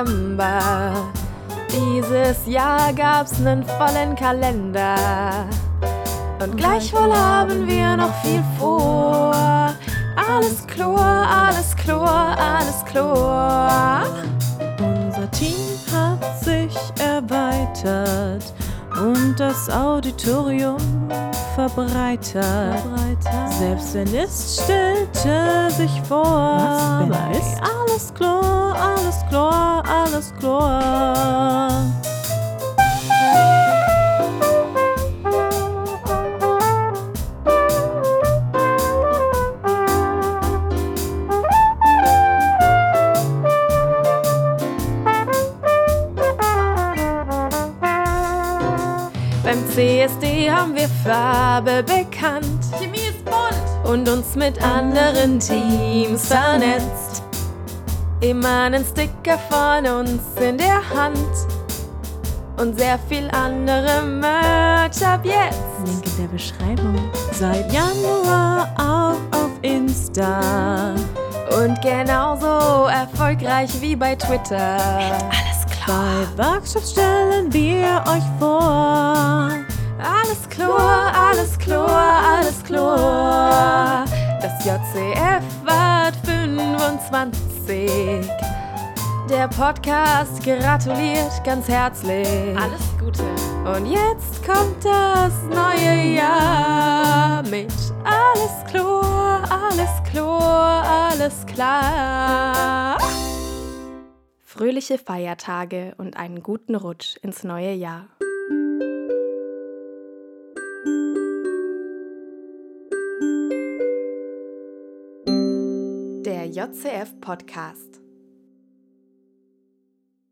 Dezember. Dieses Jahr gab's nen vollen Kalender. Und gleichwohl haben wir noch viel vor. Alles Chlor, alles Chlor, alles Chlor. Unser Team hat sich erweitert und das Auditorium verbreitert. Verbreitert. Selbst wenn es stellte sich vor, Was, wenn ist? alles Chlor, alles Chlor, alles Chlor. Beim CSD haben wir Farbe bekannt Chemie ist bunt. und uns mit anderen Teams vernetzt. Immer einen Sticker von uns in der Hand und sehr viel andere Merch ab jetzt. Link in der Beschreibung. Seit Januar auch auf Insta. Und genauso erfolgreich wie bei Twitter. Alles Bei Workshops stellen wir euch vor. JCF wird 25. Der Podcast gratuliert ganz herzlich. Alles Gute. Und jetzt kommt das neue Jahr mit alles Chlor, alles Chlor, alles klar. Fröhliche Feiertage und einen guten Rutsch ins neue Jahr. JCF Podcast.